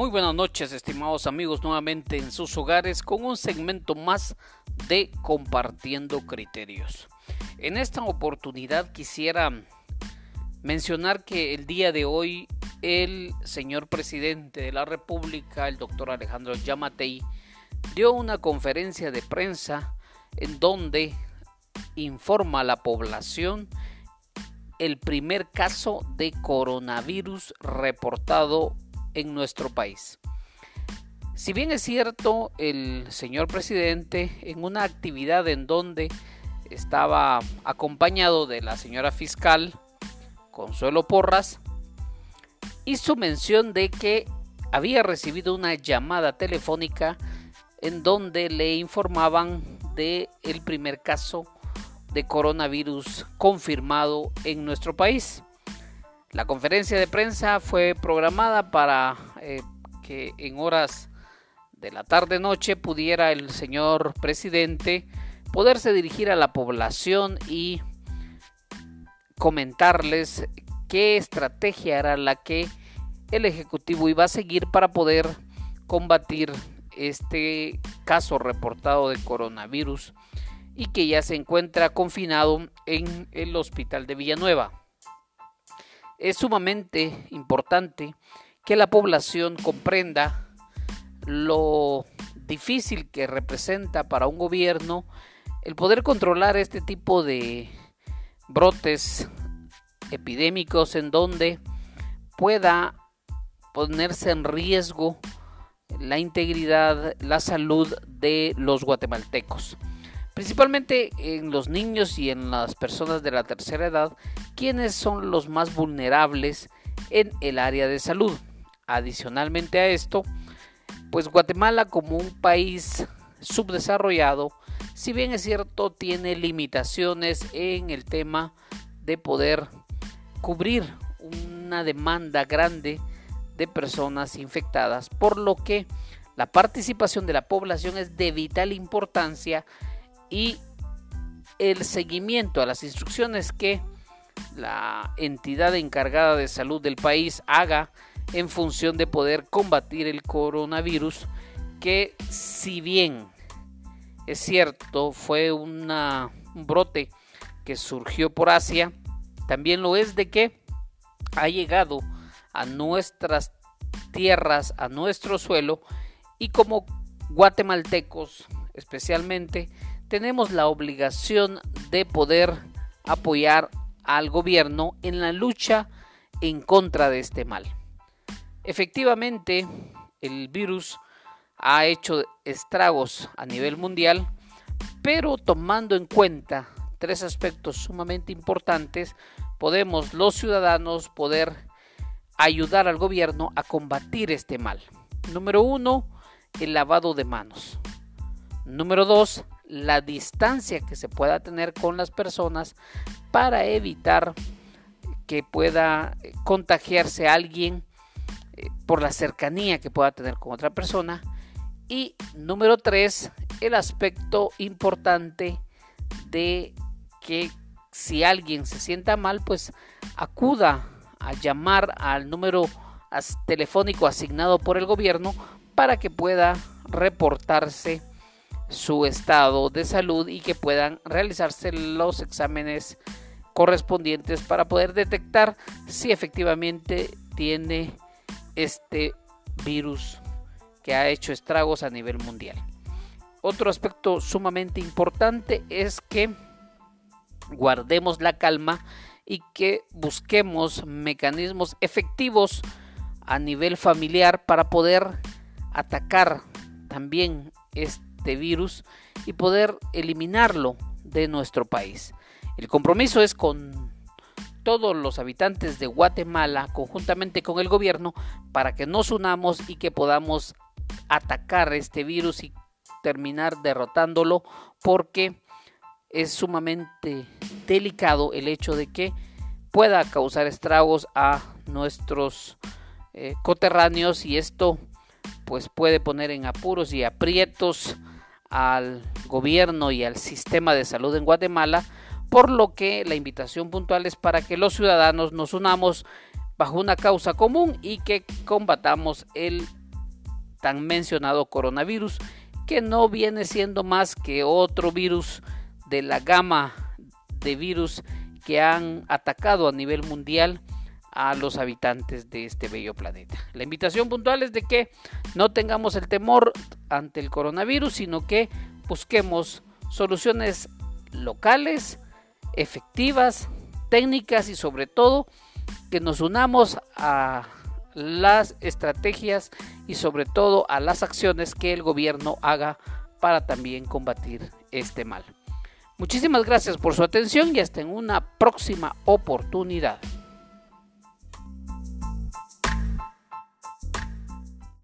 Muy buenas noches, estimados amigos, nuevamente en sus hogares con un segmento más de Compartiendo Criterios. En esta oportunidad quisiera mencionar que el día de hoy el señor presidente de la República, el doctor Alejandro Yamatei, dio una conferencia de prensa en donde informa a la población el primer caso de coronavirus reportado en nuestro país. Si bien es cierto, el señor presidente en una actividad en donde estaba acompañado de la señora fiscal Consuelo Porras, hizo mención de que había recibido una llamada telefónica en donde le informaban de el primer caso de coronavirus confirmado en nuestro país. La conferencia de prensa fue programada para eh, que en horas de la tarde-noche pudiera el señor presidente poderse dirigir a la población y comentarles qué estrategia era la que el Ejecutivo iba a seguir para poder combatir este caso reportado de coronavirus y que ya se encuentra confinado en el hospital de Villanueva. Es sumamente importante que la población comprenda lo difícil que representa para un gobierno el poder controlar este tipo de brotes epidémicos en donde pueda ponerse en riesgo la integridad, la salud de los guatemaltecos. Principalmente en los niños y en las personas de la tercera edad, quienes son los más vulnerables en el área de salud. Adicionalmente a esto, pues Guatemala como un país subdesarrollado, si bien es cierto, tiene limitaciones en el tema de poder cubrir una demanda grande de personas infectadas, por lo que la participación de la población es de vital importancia y el seguimiento a las instrucciones que la entidad encargada de salud del país haga en función de poder combatir el coronavirus que si bien es cierto fue un brote que surgió por Asia también lo es de que ha llegado a nuestras tierras a nuestro suelo y como guatemaltecos especialmente tenemos la obligación de poder apoyar al gobierno en la lucha en contra de este mal. Efectivamente, el virus ha hecho estragos a nivel mundial, pero tomando en cuenta tres aspectos sumamente importantes, podemos los ciudadanos poder ayudar al gobierno a combatir este mal. Número uno, el lavado de manos. Número dos, la distancia que se pueda tener con las personas para evitar que pueda contagiarse alguien eh, por la cercanía que pueda tener con otra persona. Y número tres, el aspecto importante de que si alguien se sienta mal, pues acuda a llamar al número telefónico asignado por el gobierno para que pueda reportarse su estado de salud y que puedan realizarse los exámenes correspondientes para poder detectar si efectivamente tiene este virus que ha hecho estragos a nivel mundial. Otro aspecto sumamente importante es que guardemos la calma y que busquemos mecanismos efectivos a nivel familiar para poder atacar también este de virus y poder eliminarlo de nuestro país. El compromiso es con todos los habitantes de Guatemala, conjuntamente con el gobierno, para que nos unamos y que podamos atacar este virus y terminar derrotándolo, porque es sumamente delicado el hecho de que pueda causar estragos a nuestros eh, coterráneos y esto pues puede poner en apuros y aprietos al gobierno y al sistema de salud en Guatemala, por lo que la invitación puntual es para que los ciudadanos nos unamos bajo una causa común y que combatamos el tan mencionado coronavirus, que no viene siendo más que otro virus de la gama de virus que han atacado a nivel mundial a los habitantes de este bello planeta. La invitación puntual es de que no tengamos el temor ante el coronavirus, sino que busquemos soluciones locales, efectivas, técnicas y sobre todo que nos unamos a las estrategias y sobre todo a las acciones que el gobierno haga para también combatir este mal. Muchísimas gracias por su atención y hasta en una próxima oportunidad.